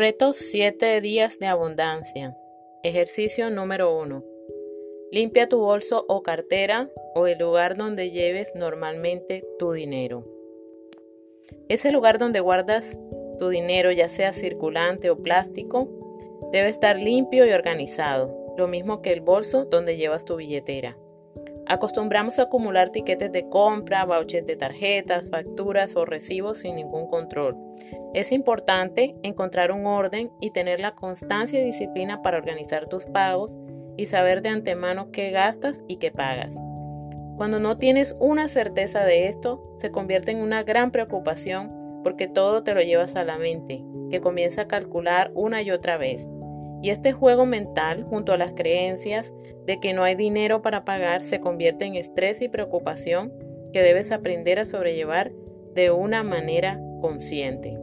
Retos 7 días de abundancia. Ejercicio número 1. Limpia tu bolso o cartera o el lugar donde lleves normalmente tu dinero. Ese lugar donde guardas tu dinero, ya sea circulante o plástico, debe estar limpio y organizado, lo mismo que el bolso donde llevas tu billetera. Acostumbramos a acumular tiquetes de compra, vouchers de tarjetas, facturas o recibos sin ningún control. Es importante encontrar un orden y tener la constancia y disciplina para organizar tus pagos y saber de antemano qué gastas y qué pagas. Cuando no tienes una certeza de esto, se convierte en una gran preocupación porque todo te lo llevas a la mente, que comienza a calcular una y otra vez. Y este juego mental, junto a las creencias de que no hay dinero para pagar, se convierte en estrés y preocupación que debes aprender a sobrellevar de una manera consciente.